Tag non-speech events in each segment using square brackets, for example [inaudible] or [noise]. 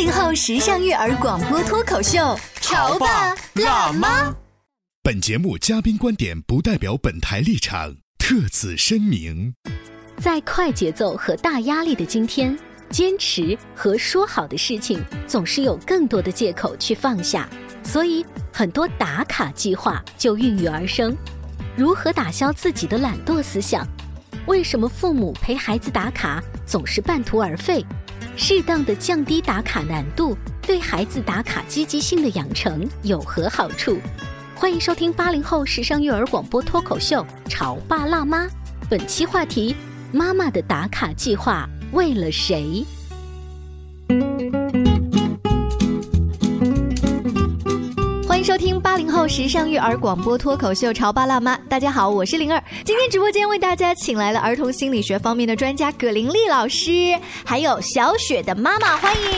八零后时尚育儿广播脱口秀，潮爸辣妈。本节目嘉宾观点不代表本台立场，特此声明。在快节奏和大压力的今天，坚持和说好的事情总是有更多的借口去放下，所以很多打卡计划就孕育而生。如何打消自己的懒惰思想？为什么父母陪孩子打卡总是半途而废？适当的降低打卡难度，对孩子打卡积极性的养成有何好处？欢迎收听八零后时尚育儿广播脱口秀《潮爸辣妈》，本期话题：妈妈的打卡计划为了谁？迎收听八零后时尚育儿广播脱口秀《潮爸辣妈》。大家好，我是灵儿。今天直播间为大家请来了儿童心理学方面的专家葛玲丽老师，还有小雪的妈妈，欢迎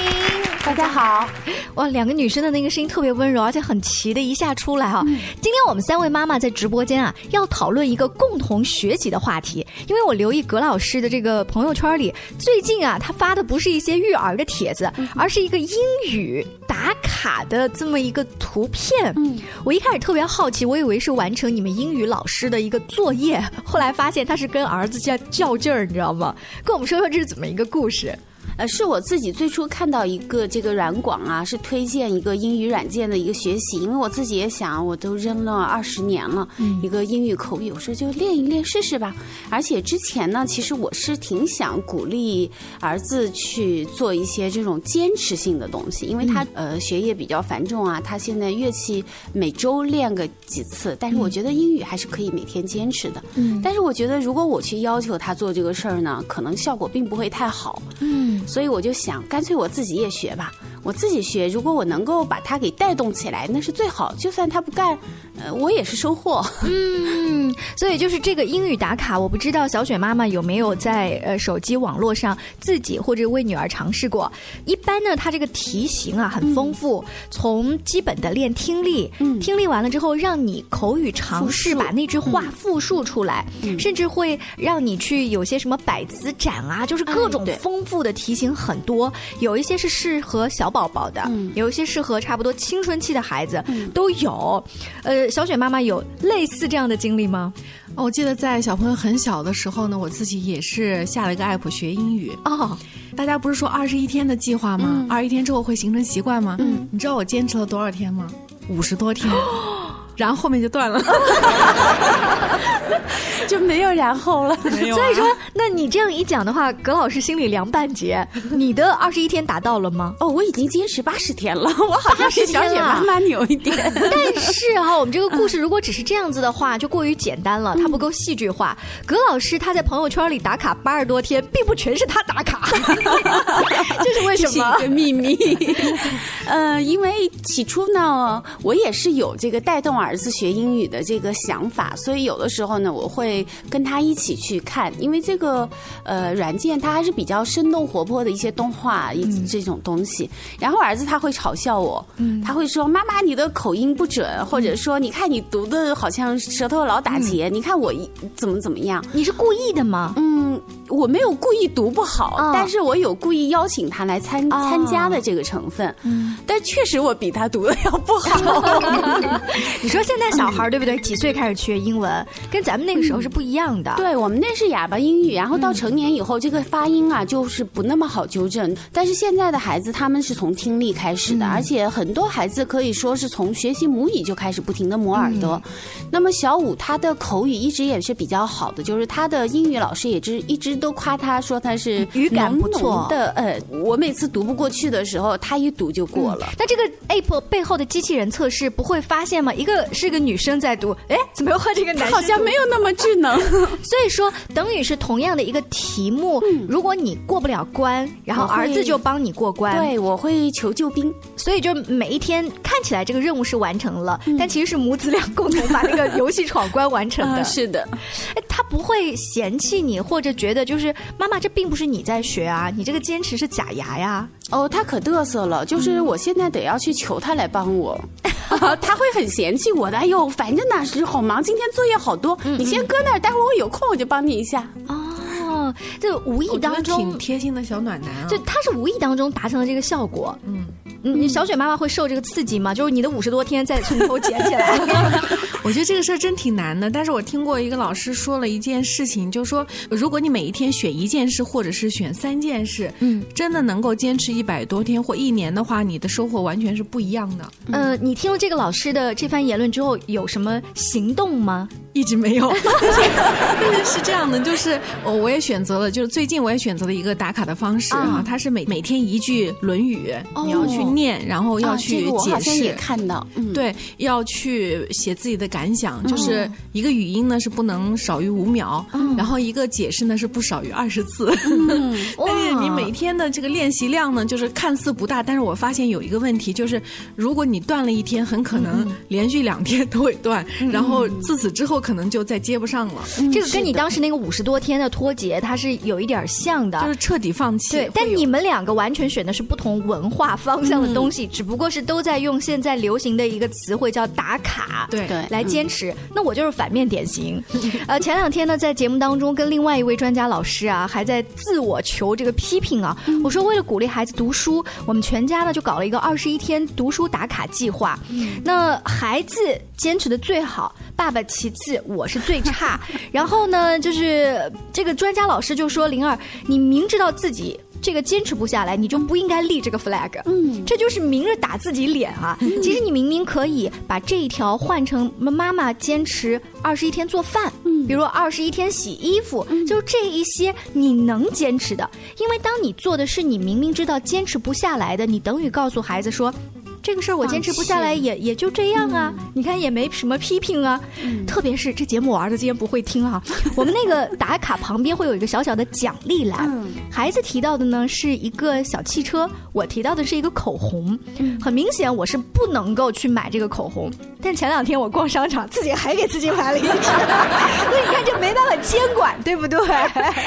大家好。哇，两个女生的那个声音特别温柔，而且很齐的一下出来哈。今天我们三位妈妈在直播间啊，要讨论一个共同学习的话题。因为我留意葛老师的这个朋友圈里，最近啊，他发的不是一些育儿的帖子，而是一个英语打卡的这么一个图片。嗯，我一开始特别好奇，我以为是完成你们英语老师的一个作业，后来发现他是跟儿子在较劲儿，你知道吗？跟我们说说这是怎么一个故事？呃，是我自己最初看到一个这个软广啊，是推荐一个英语软件的一个学习，因为我自己也想，我都扔了二十年了，一个英语口语，我说就练一练试试吧。而且之前呢，其实我是挺想鼓励儿子去做一些这种坚持性的东西，因为他呃学业比较繁重啊，他现在乐器每周练个几次，但是我觉得英语还是可以每天坚持的。嗯，但是我觉得如果我去要求他做这个事儿呢，可能效果并不会太好。嗯。所以我就想，干脆我自己也学吧。我自己学，如果我能够把它给带动起来，那是最好。就算他不干，呃，我也是收获。[laughs] 嗯，所以就是这个英语打卡，我不知道小雪妈妈有没有在呃手机网络上自己或者为女儿尝试过。一般呢，它这个题型啊很丰富，从基本的练听力，听力完了之后，让你口语尝试把那句话复述出来，甚至会让你去有些什么百词斩啊，就是各种丰富的题型很多。有一些是适合小。宝宝的，有一些适合差不多青春期的孩子都有。呃，小雪妈妈有类似这样的经历吗？我记得在小朋友很小的时候呢，我自己也是下了一个 app 学英语。哦，大家不是说二十一天的计划吗？二十一天之后会形成习惯吗？嗯，你知道我坚持了多少天吗？五十多天。[gasps] [gasps] 然后后面就断了，[laughs] 就没有然后了。没有。所以说，那你这样一讲的话，葛老师心里凉半截。你的二十一天达到了吗？哦，我已经坚持八十天了，[laughs] 我好像是小雪妈妈牛一点。[laughs] 但是哈，我们这个故事如果只是这样子的话，就过于简单了，它不够戏剧化。葛老师他在朋友圈里打卡八十多天，并不全是他打卡，这是为什么？一个秘密。呃，因为起初呢，我也是有这个带动儿子学英语的这个想法，所以有的时候呢，我会跟他一起去看，因为这个呃软件它还是比较生动活泼的一些动画一这种东西。然后儿子他会嘲笑我，他会说：“妈妈，你的口音不准，或者说你看你读的好像舌头老打结，你看我怎么怎么样？你是故意的吗？”嗯。我没有故意读不好，但是我有故意邀请他来参参加的这个成分。嗯，但确实我比他读的要不好。[laughs] 你说现在小孩对不对？几岁开始学英文，跟咱们那个时候是不一样的。对我们那是哑巴英语，然后到成年以后，这个发音啊就是不那么好纠正。但是现在的孩子他们是从听力开始的，而且很多孩子可以说是从学习母语就开始不停的磨耳朵。那么小五他的口语一直也是比较好的，就是他的英语老师也是一直都夸他说他是语感不错的。呃，我每次读不过去的时候，他一读就过了。那这个 App 背后的机器人测试不会发现吗？一个是个女生在读，哎，怎么又换这个男生？好像没有那么智能。[laughs] 所以说，等于是同样的一个题目，如果你过不了关，然后儿子就帮你过关。对，我会求救兵。所以就每一天看起来这个任务是完成了，但其实是母子俩共同把那个游戏闯关完成的。[laughs] 是的，不会嫌弃你，或者觉得就是妈妈，这并不是你在学啊，你这个坚持是假牙呀。哦，他可嘚瑟了，就是我现在得要去求他来帮我，[laughs] 他会很嫌弃我的。哎呦，反正那时好忙，今天作业好多，你先搁那儿，待会儿我有空我就帮你一下。哦，这无意当中挺贴心的小暖男啊，就他是无意当中达成了这个效果。嗯。你小雪妈妈会受这个刺激吗？就是你的五十多天再从头捡起来。[laughs] 我觉得这个事儿真挺难的。但是我听过一个老师说了一件事情，就是说，如果你每一天选一件事，或者是选三件事，嗯，真的能够坚持一百多天或一年的话，你的收获完全是不一样的。呃，你听了这个老师的这番言论之后，有什么行动吗？一直没有。[laughs] 是这样的，就是我我也选择了，就是最近我也选择了一个打卡的方式啊，它是每每天一句《论语》，你要去。念，然后要去解释。也看到，对，要去写自己的感想。就是一个语音呢是不能少于五秒，然后一个解释呢是不少于二十次。但是你每天的这个练习量呢，就是看似不大，但是我发现有一个问题，就是如果你断了一天，很可能连续两天都会断，然后自此之后可能就再接不上了。这个跟你当时那个五十多天的脱节，它是有一点像的，就是彻底放弃。对，但你们两个完全选的是不同文化方向。的东西只不过是都在用现在流行的一个词汇叫打卡，对对，来坚持。那我就是反面典型。[laughs] 呃，前两天呢，在节目当中跟另外一位专家老师啊，还在自我求这个批评啊。我说为了鼓励孩子读书，我们全家呢就搞了一个二十一天读书打卡计划。那孩子坚持的最好，爸爸其次，我是最差。[laughs] 然后呢，就是这个专家老师就说：“灵儿，你明知道自己。”这个坚持不下来，你就不应该立这个 flag。嗯，这就是明着打自己脸啊！其实你明明可以把这一条换成妈妈坚持二十一天做饭，嗯，比如二十一天洗衣服，就这一些你能坚持的。因为当你做的是你明明知道坚持不下来的，你等于告诉孩子说。这个事儿我坚持不下来，也也就这样啊。你看也没什么批评啊。特别是这节目，我儿子今天不会听啊。[laughs] 我们那个打卡旁边会有一个小小的奖励栏，孩子提到的呢是一个小汽车，我提到的是一个口红。很明显我是不能够去买这个口红，但前两天我逛商场，自己还给自己买了一支。[laughs] 所以你看这没办法监管，对不对？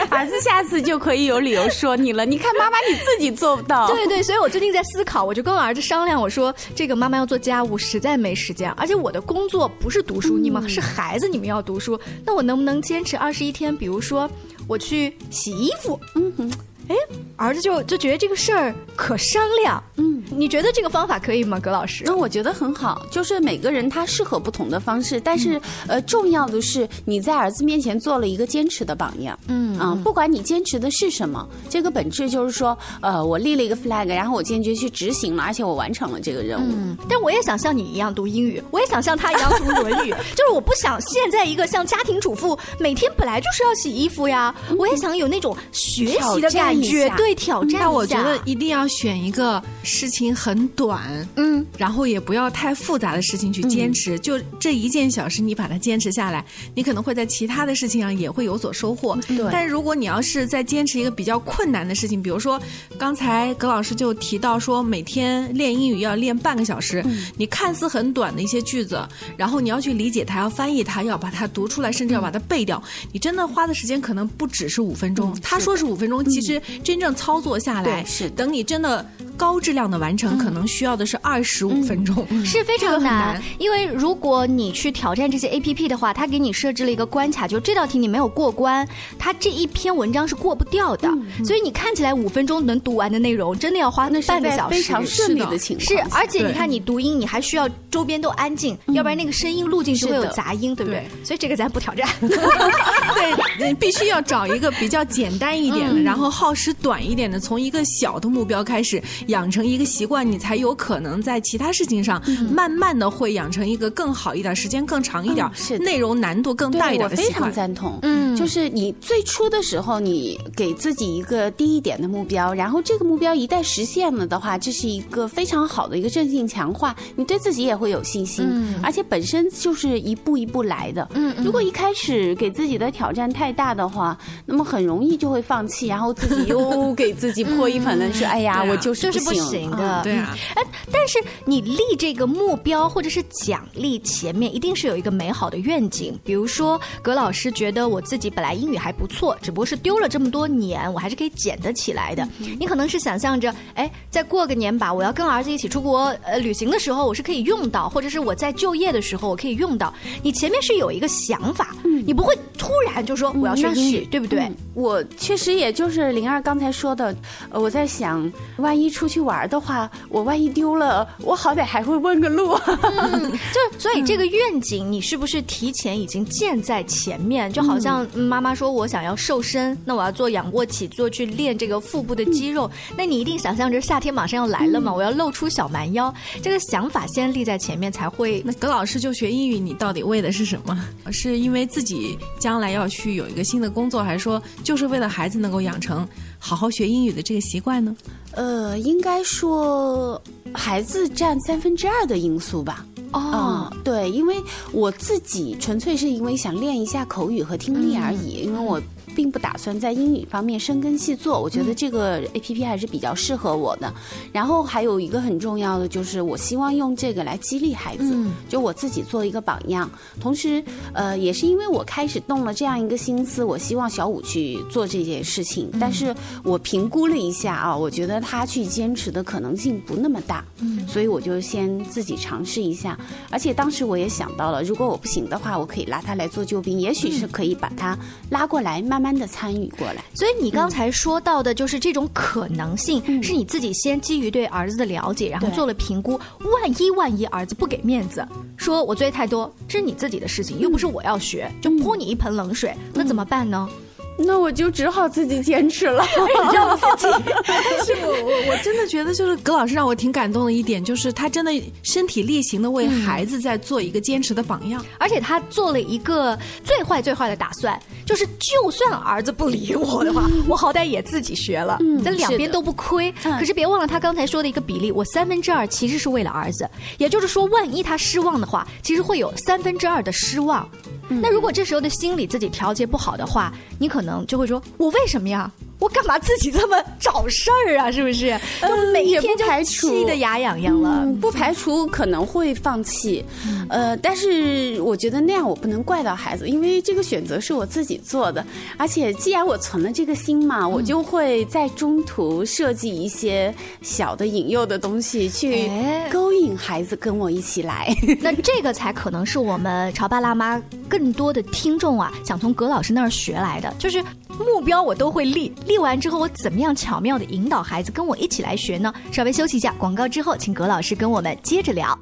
儿子下次就可以有理由说你了。你看妈妈你自己做不到。对对，所以我最近在思考，我就跟儿子商量，我说。这个妈妈要做家务，实在没时间，而且我的工作不是读书，你们是孩子，你们要读书，那我能不能坚持二十一天？比如说，我去洗衣服，嗯哼。哎，儿子就就觉得这个事儿可商量。嗯，你觉得这个方法可以吗，葛老师？那我觉得很好，就是每个人他适合不同的方式，但是呃，重要的是你在儿子面前做了一个坚持的榜样。嗯啊，不管你坚持的是什么，这个本质就是说，呃，我立了一个 flag，然后我坚决去执行了，而且我完成了这个任务。嗯，但我也想像你一样读英语，我也想像他一样读《论语》，[laughs] 就是我不想现在一个像家庭主妇，每天本来就是要洗衣服呀，我也想有那种学习的感。绝对挑战那我觉得一定要选一个事情很短，嗯，然后也不要太复杂的事情去坚持。就这一件小事，你把它坚持下来，你可能会在其他的事情上也会有所收获。对。但是如果你要是在坚持一个比较困难的事情，比如说刚才葛老师就提到说，每天练英语要练半个小时，你看似很短的一些句子，然后你要去理解它，要翻译它，要把它读出来，甚至要把它背掉，你真的花的时间可能不只是五分钟。他说是五分钟，其实。真正操作下来，是等你真的。高质量的完成可能需要的是二十五分钟，是 [laughs] 非常难。因为如果你去挑战这些 A P P 的话，它给你设置了一个关卡，就这道题你没有过关，它这一篇文章是过不掉的。所以你看起来五分钟能读完的内容，真的要花半个小时。非常顺利的情况是，而且你看你读音，你还需要周边都安静，要不然那个声音录进去会有杂音，对不对？所以这个咱不挑战。[laughs] [laughs] 对，必须要找一个比较简单一点的，然后耗时短一点的，从一个小的目标开始。养成一个习惯，你才有可能在其他事情上慢慢的会养成一个更好一点、时间更长一点、是内容难度更大一点的习惯。我非常赞同。嗯，就是你最初的时候，你给自己一个低一点的目标，然后这个目标一旦实现了的话，这是一个非常好的一个正性强化，你对自己也会有信心。嗯，而且本身就是一步一步来的。嗯嗯。如果一开始给自己的挑战太大的话，那么很容易就会放弃，然后自己又给自己泼一盆冷水。哎呀，我就是不行。行的，对啊，哎，但是你立这个目标或者是奖励前面一定是有一个美好的愿景，比如说葛老师觉得我自己本来英语还不错，只不过是丢了这么多年，我还是可以捡得起来的。你可能是想象着，哎，再过个年吧，我要跟儿子一起出国呃旅行的时候，我是可以用到，或者是我在就业的时候我可以用到。你前面是有一个想法，你不会突然就说我要学英语，对不对？我确实也就是灵儿刚才说的，呃，我在想，万一出去玩。玩的话，我万一丢了，我好歹还会问个路。[laughs] 就所以这个愿景，你是不是提前已经建在前面？就好像妈妈说我想要瘦身，那我要做仰卧起坐去练这个腹部的肌肉。那你一定想象着夏天马上要来了嘛，我要露出小蛮腰。这个想法先立在前面才会。那葛老师就学英语，你到底为的是什么？是因为自己将来要去有一个新的工作，还是说就是为了孩子能够养成好好学英语的这个习惯呢？呃，应该说孩子占三分之二的因素吧。哦，对，因为我自己纯粹是因为想练一下口语和听力而已，因为我。并不打算在英语方面深耕细作，我觉得这个 A P P 还是比较适合我的。然后还有一个很重要的就是，我希望用这个来激励孩子，就我自己做一个榜样。同时，呃，也是因为我开始动了这样一个心思，我希望小五去做这件事情。但是我评估了一下啊，我觉得他去坚持的可能性不那么大，所以我就先自己尝试一下。而且当时我也想到了，如果我不行的话，我可以拉他来做救兵，也许是可以把他拉过来慢慢。慢的参与过来，所以你刚才说到的就是这种可能性，是你自己先基于对儿子的了解，然后做了评估。万一万一儿子不给面子，说我作业太多，这是你自己的事情，又不是我要学，就泼你一盆冷水，那怎么办呢？那我就只好自己坚持了，[laughs] 让自己。[laughs] 但是我我我真的觉得，就是葛老师让我挺感动的一点，就是他真的身体力行的为孩子在做一个坚持的榜样，而且他做了一个最坏最坏的打算，就是就算儿子不理我的话，[laughs] 我好歹也自己学了，咱两边都不亏。可是别忘了他刚才说的一个比例，我三分之二其实是为了儿子，也就是说，万一他失望的话，其实会有三分之二的失望。那如果这时候的心理自己调节不好的话，你可能就会说：“我为什么呀？”我干嘛自己这么找事儿啊？是不是？就每一天就气得牙痒痒了。不排除可能会放弃，呃，但是我觉得那样我不能怪到孩子，因为这个选择是我自己做的。而且既然我存了这个心嘛，我就会在中途设计一些小的引诱的东西，去勾引孩子跟我一起来。[laughs] 那这个才可能是我们潮爸辣妈更多的听众啊，想从葛老师那儿学来的，就是目标我都会立。立完之后，我怎么样巧妙的引导孩子跟我一起来学呢？稍微休息一下，广告之后，请葛老师跟我们接着聊。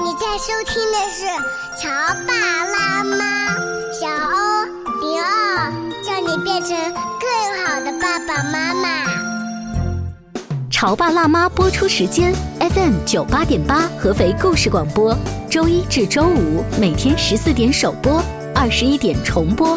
你在收听的是《乔爸拉妈》，小欧零二，叫你变成更好的爸爸妈妈。潮爸辣妈播出时间：FM 九八点八，合肥故事广播，周一至周五每天十四点首播，二十一点重播。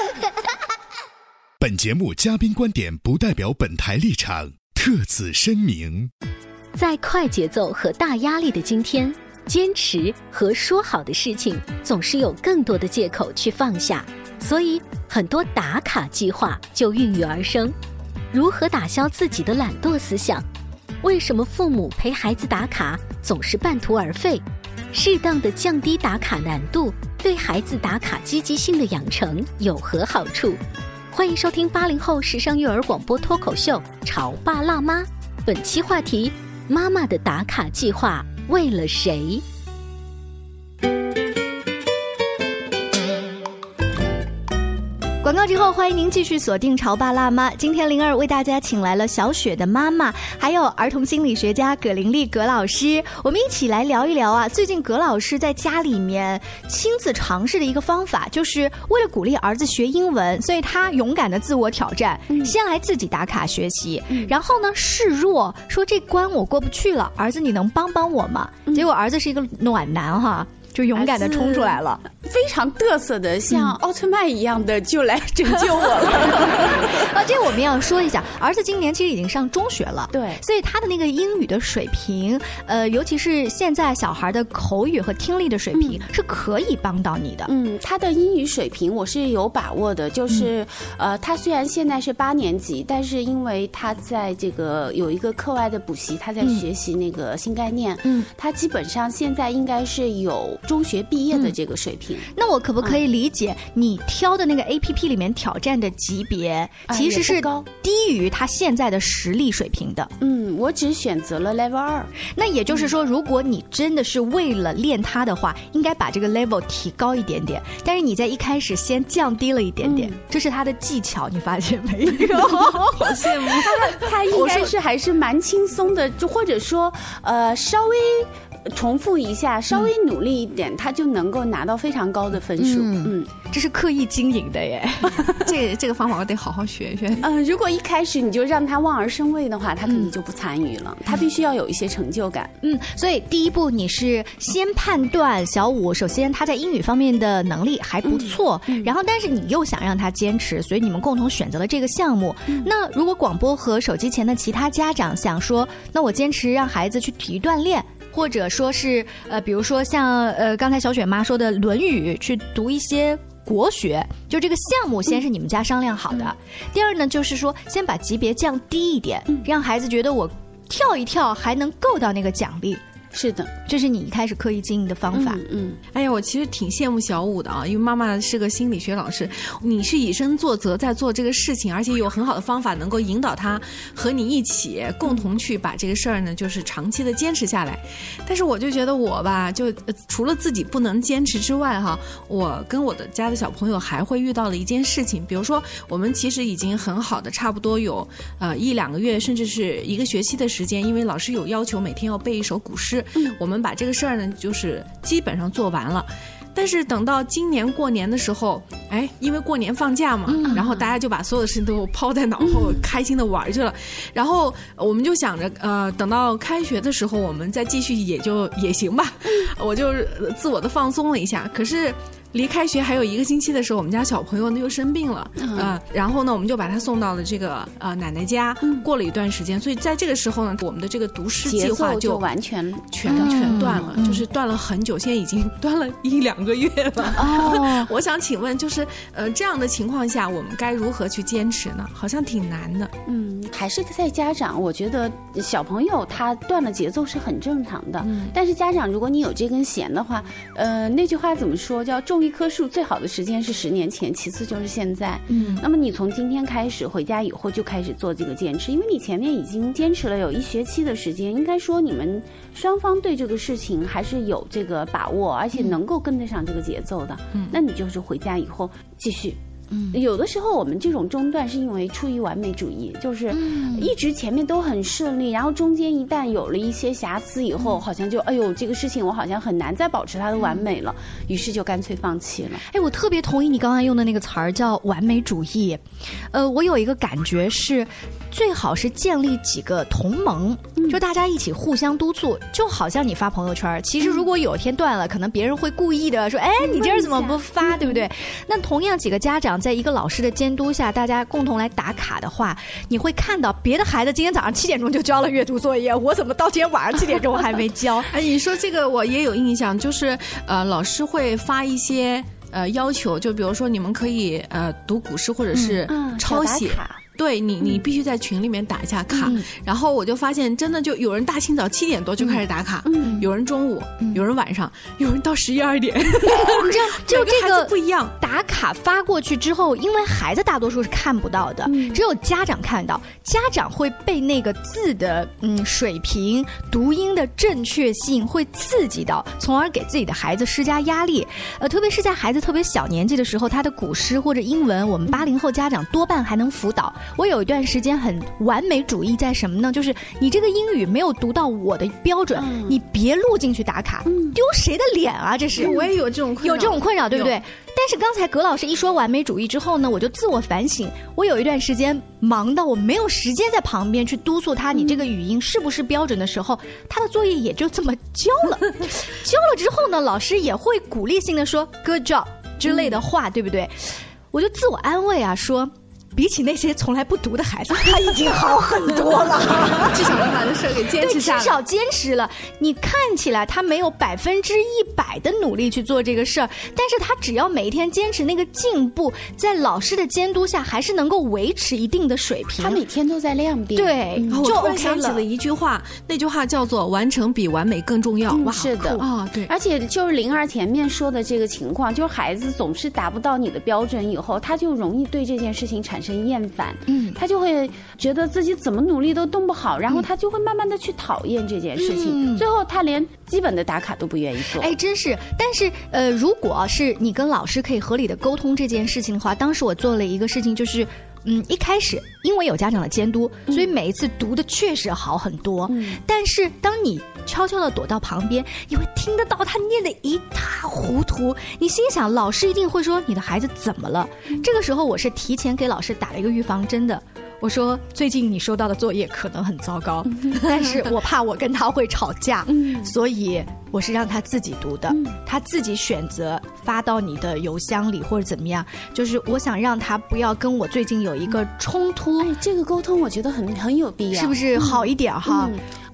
本节目嘉宾观点不代表本台立场，特此声明。在快节奏和大压力的今天，坚持和说好的事情总是有更多的借口去放下，所以很多打卡计划就孕育而生。如何打消自己的懒惰思想？为什么父母陪孩子打卡总是半途而废？适当的降低打卡难度，对孩子打卡积极性的养成有何好处？欢迎收听八零后时尚育儿广播脱口秀《潮爸辣妈》，本期话题：妈妈的打卡计划为了谁？广告之后，欢迎您继续锁定《潮爸辣妈》。今天灵儿为大家请来了小雪的妈妈，还有儿童心理学家葛玲丽葛老师，我们一起来聊一聊啊。最近葛老师在家里面亲自尝试的一个方法，就是为了鼓励儿子学英文，所以他勇敢的自我挑战，先来自己打卡学习，然后呢示弱，说这关我过不去了，儿子你能帮帮我吗？结果儿子是一个暖男哈。就勇敢的冲出来了，非常嘚瑟的，像奥特曼一样的就来拯救我了。啊，这我们要说一下，儿子今年其实已经上中学了，对，所以他的那个英语的水平，呃，尤其是现在小孩的口语和听力的水平，是可以帮到你的。嗯，他的英语水平我是有把握的，就是呃，他虽然现在是八年级，但是因为他在这个有一个课外的补习，他在学习那个新概念，嗯，他基本上现在应该是有。中学毕业的这个水平，那我可不可以理解你挑的那个 A P P 里面挑战的级别其实是高低于他现在的实力水平的？嗯，我只选择了 Level 二。那也就是说，如果你真的是为了练他的话，应该把这个 Level 提高一点点。但是你在一开始先降低了一点点，这是他的技巧，你发现没有？[laughs] 好羡慕他，他应该是还是蛮轻松的，就或者说呃稍微。重复一下，稍微努力一点，他就能够拿到非常高的分数。嗯，这是刻意经营的耶，[laughs] 这这个方法我得好好学学。嗯，如果一开始你就让他望而生畏的话，他肯定就不参与了。他必须要有一些成就感。嗯，所以第一步你是先判断小五，首先他在英语方面的能力还不错，然后但是你又想让他坚持，所以你们共同选择了这个项目。那如果广播和手机前的其他家长想说，那我坚持让孩子去体育锻炼。或者说是呃，比如说像呃刚才小雪妈说的《论语》，去读一些国学，就这个项目先是你们家商量好的。第二呢，就是说先把级别降低一点，让孩子觉得我跳一跳还能够到那个奖励。是的，这是你一开始刻意经营的方法。嗯，哎呀，我其实挺羡慕小五的啊，因为妈妈是个心理学老师，你是以身作则在做这个事情，而且有很好的方法能够引导他和你一起共同去把这个事儿呢，就是长期的坚持下来。但是我就觉得我吧，就除了自己不能坚持之外哈，我跟我的家的小朋友还会遇到了一件事情，比如说我们其实已经很好的差不多有呃一两个月，甚至是一个学期的时间，因为老师有要求每天要背一首古诗。嗯，我们把这个事儿呢，就是基本上做完了，但是等到今年过年的时候，哎，因为过年放假嘛，然后大家就把所有的事情都抛在脑后，开心的玩去了，然后我们就想着，呃，等到开学的时候，我们再继续也就也行吧，我就自我的放松了一下，可是。离开学还有一个星期的时候，我们家小朋友呢又生病了，啊，然后呢我们就把他送到了这个呃奶奶家。过了一段时间，所以在这个时候呢，我们的这个读诗计划就完全全全断了，就是断了很久，现在已经断了一两个月了。哦，[laughs] 我想请问，就是呃这样的情况下，我们该如何去坚持呢？好像挺难的。嗯，还是在家长，我觉得小朋友他断了节奏是很正常的。嗯，但是家长，如果你有这根弦的话，呃，那句话怎么说？叫重。一棵树最好的时间是十年前，其次就是现在。嗯，那么你从今天开始回家以后就开始做这个坚持，因为你前面已经坚持了有一学期的时间，应该说你们双方对这个事情还是有这个把握，而且能够跟得上这个节奏的。嗯，那你就是回家以后继续。有的时候我们这种中断是因为出于完美主义，就是一直前面都很顺利，然后中间一旦有了一些瑕疵以后，好像就哎呦这个事情我好像很难再保持它的完美了，于是就干脆放弃了。哎，我特别同意你刚才用的那个词儿叫完美主义。呃，我有一个感觉是。最好是建立几个同盟，就大家一起互相督促，就好像你发朋友圈，其实如果有一天断了，可能别人会故意的说：“哎，你今儿怎么不发？”对不对？那同样几个家长在一个老师的监督下，大家共同来打卡的话，你会看到别的孩子今天早上七点钟就交了阅读作业，我怎么到今天晚上七点钟还没交？[laughs] 哎，你说这个我也有印象，就是呃，老师会发一些呃要求，就比如说你们可以呃读古诗或者是抄写。对你，你必须在群里面打一下卡，然后我就发现，真的就有人大清早七点多就开始打卡，有人中午，有人晚上，有人到十一二点。[laughs] 你知道，就 [laughs] 这个不一样。打卡发过去之后，因为孩子大多数是看不到的，只有家长看到，家长会被那个字的嗯水平、读音的正确性会刺激到，从而给自己的孩子施加压力。呃，特别是在孩子特别小年纪的时候，他的古诗或者英文，我们八零后家长多半还能辅导。我有一段时间很完美主义，在什么呢？就是你这个英语没有读到我的标准，你别录进去打卡，丢谁的脸啊？这是我也有这种困扰有这种困扰，对不对？但是刚才葛老师一说完美主义之后呢，我就自我反省，我有一段时间忙到我没有时间在旁边去督促他，你这个语音是不是标准的时候，他的作业也就这么交了。[laughs] 交了之后呢，老师也会鼓励性的说 “good job” 之类的话，对不对？我就自我安慰啊，说。比起那些从来不读的孩子，[laughs] 他已经好很多了。[laughs] 至少把这事儿给坚持下来，至少坚持了。你看起来他没有百分之一百的努力去做这个事儿，但是他只要每一天坚持那个进步，在老师的监督下，还是能够维持一定的水平。他每天都在量变。对，就我想起了一句话，那句话叫做“完成比完美更重要”。哇，是的啊，对。而且就是灵儿前面说的这个情况，就是孩子总是达不到你的标准以后，他就容易对这件事情产。生厌烦，嗯，他就会觉得自己怎么努力都动不好，然后他就会慢慢的去讨厌这件事情，最后他连基本的打卡都不愿意做。哎，真是，但是呃，如果是你跟老师可以合理的沟通这件事情的话，当时我做了一个事情，就是嗯，一开始因为有家长的监督，所以每一次读的确实好很多，但是当你。悄悄的躲到旁边，你会听得到他念的一塌糊涂。你心想，老师一定会说你的孩子怎么了？这个时候，我是提前给老师打了一个预防针的。我说，最近你收到的作业可能很糟糕，[laughs] [laughs] 但是我怕我跟他会吵架，所以我是让他自己读的，他自己选择发到你的邮箱里或者怎么样。就是我想让他不要跟我最近有一个冲突。哎，这个沟通我觉得很很有必要，是不是好一点哈？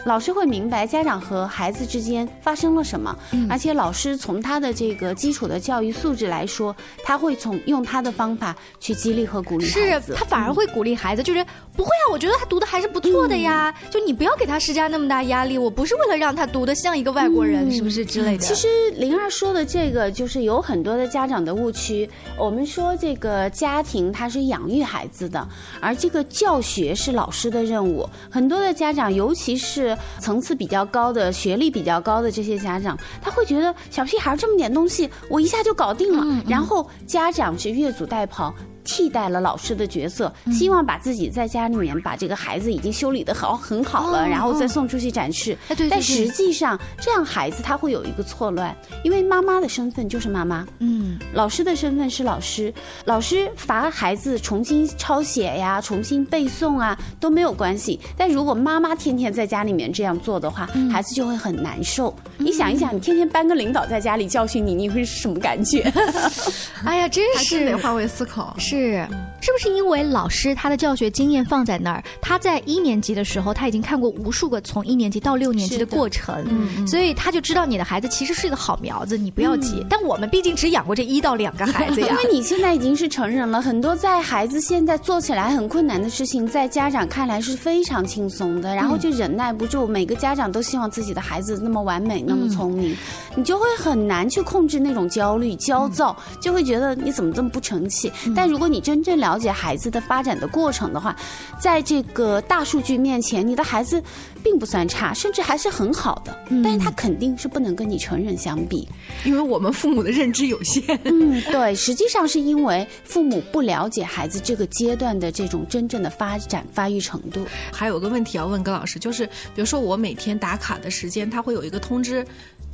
老师会明白家长和孩子之间发生了什么，而且老师从他的这个基础的教育素质来说，他会从用他的方法去激励和鼓励孩子。他反而会鼓励孩子，就是不会啊，我觉得他读的还是不错的呀。就你不要给他施加那么大压力，我不是为了让他读的像一个外国人，是不是之类的？其实灵儿说的这个就是有很多的家长的误区。我们说这个家庭他是养育孩子的，而这个教学是老师的任务。很多的家长，尤其是层次比较高的、学历比较高的这些家长，他会觉得小屁孩这么点东西，我一下就搞定了。然后家长是越俎代庖。替代了老师的角色，希望把自己在家里面把这个孩子已经修理的好很好了，然后再送出去展示。但实际上，这样孩子他会有一个错乱，因为妈妈的身份就是妈妈，嗯，老师的身份是老师。老师罚孩子重新抄写呀、重新背诵啊都没有关系，但如果妈妈天天在家里面这样做的话，孩子就会很难受。你想一想，你天天搬个领导在家里教训你，你会是什么感觉？[laughs] 哎呀，真是得换位思考。是。是，是不是因为老师他的教学经验放在那儿？他在一年级的时候，他已经看过无数个从一年级到六年级的过程，所以他就知道你的孩子其实是一个好苗子，你不要急。但我们毕竟只养过这一到两个孩子呀。因为你现在已经是成人了，很多在孩子现在做起来很困难的事情，在家长看来是非常轻松的，然后就忍耐不住。每个家长都希望自己的孩子那么完美，那么聪明，你就会很难去控制那种焦虑、焦躁，就会觉得你怎么这么不成器。但如果你真正了了解孩子的发展的过程的话，在这个大数据面前，你的孩子并不算差，甚至还是很好的。但是他肯定是不能跟你成人相比，因为我们父母的认知有限。[laughs] 嗯，对，实际上是因为父母不了解孩子这个阶段的这种真正的发展发育程度。还有个问题要问葛老师，就是比如说我每天打卡的时间，他会有一个通知。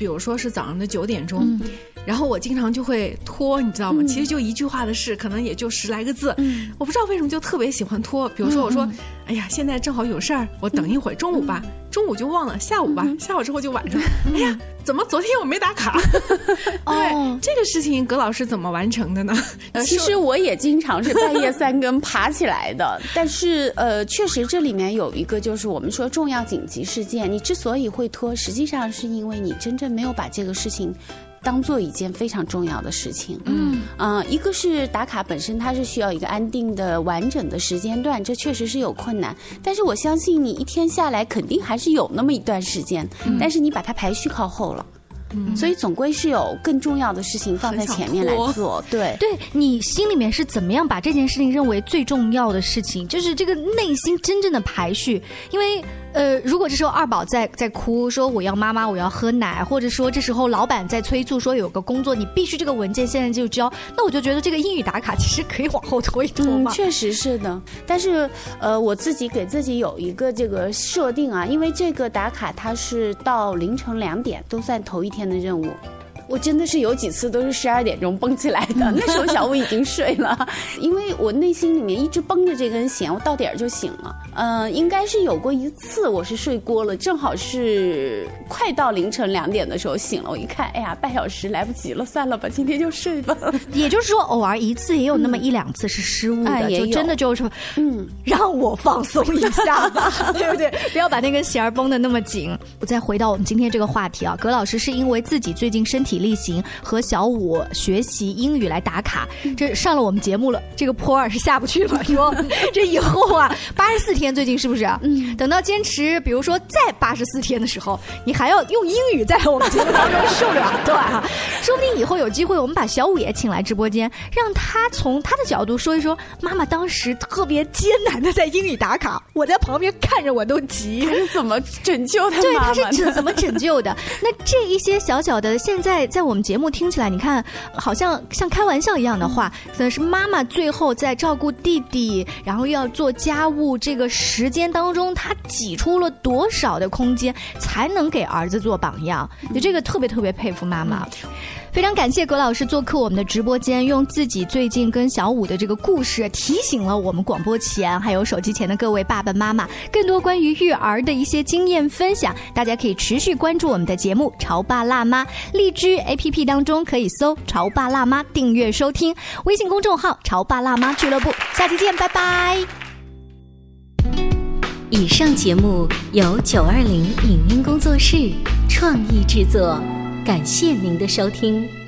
比如说是早上的九点钟，然后我经常就会拖，你知道吗？其实就一句话的事，可能也就十来个字。我不知道为什么就特别喜欢拖。比如说我说，哎呀，现在正好有事儿，我等一会儿中午吧，中午就忘了，下午吧，下午之后就晚上。哎呀，怎么昨天我没打卡？[laughs] 对，这个事情葛老师怎么完成的呢？[laughs] 其实我也经常是半夜三更爬起来的，但是呃，确实这里面有一个就是我们说重要紧急事件，你之所以会拖，实际上是因为你真正。没有把这个事情当做一件非常重要的事情。嗯啊，一个是打卡本身，它是需要一个安定的、完整的时间段，这确实是有困难。但是我相信你一天下来，肯定还是有那么一段时间，但是你把它排序靠后了。所以总归是有更重要的事情放在前面来做。对，对你心里面是怎么样把这件事情认为最重要的事情？就是这个内心真正的排序，因为。呃，如果这时候二宝在在哭，说我要妈妈，我要喝奶，或者说这时候老板在催促说有个工作你必须这个文件现在就交，那我就觉得这个英语打卡其实可以往后拖一拖嘛。确实是的，但是呃，我自己给自己有一个这个设定啊，因为这个打卡它是到凌晨两点都算头一天的任务。我真的是有几次都是十二点钟蹦起来的，[laughs] 那时候小五已经睡了，[laughs] 因为我内心里面一直绷着这根弦，我到点儿就醒了。嗯，应该是有过一次我是睡过了，正好是快到凌晨两点的时候醒了，我一看，哎呀，半小时来不及了，算了吧，今天就睡吧。[laughs] 也就是说，偶尔一次也有那么一两次是失误的，就真的就是，嗯，让我放松一下吧，对不对？不要把那根弦儿绷得那么紧。我再回到我们今天这个话题啊，葛老师是因为自己最近身体。例行和小五学习英语来打卡，这上了我们节目了，这个坡儿是下不去了。说 [laughs] 这以后啊，八十四天最近是不是？嗯，等到坚持，比如说再八十四天的时候，你还要用英语在我们节目当中受了，对吧？说不定以后有机会，我们把小五也请来直播间，让他从他的角度说一说妈妈当时特别艰难的在英语打卡，我在旁边看着我都急。他是怎么拯救他？对，他是怎怎么拯救的？那这一些小小的现在。在我们节目听起来，你看好像像开玩笑一样的话，可能是妈妈最后在照顾弟弟，然后又要做家务这个时间当中，她挤出了多少的空间，才能给儿子做榜样？就这个特别特别佩服妈妈。非常感谢葛老师做客我们的直播间，用自己最近跟小五的这个故事提醒了我们广播前还有手机前的各位爸爸妈妈更多关于育儿的一些经验分享。大家可以持续关注我们的节目《潮爸辣妈》，荔枝 APP 当中可以搜“潮爸辣妈”订阅收听，微信公众号“潮爸辣妈俱乐部”。下期见，拜拜。以上节目由九二零影音工作室创意制作。感谢您的收听。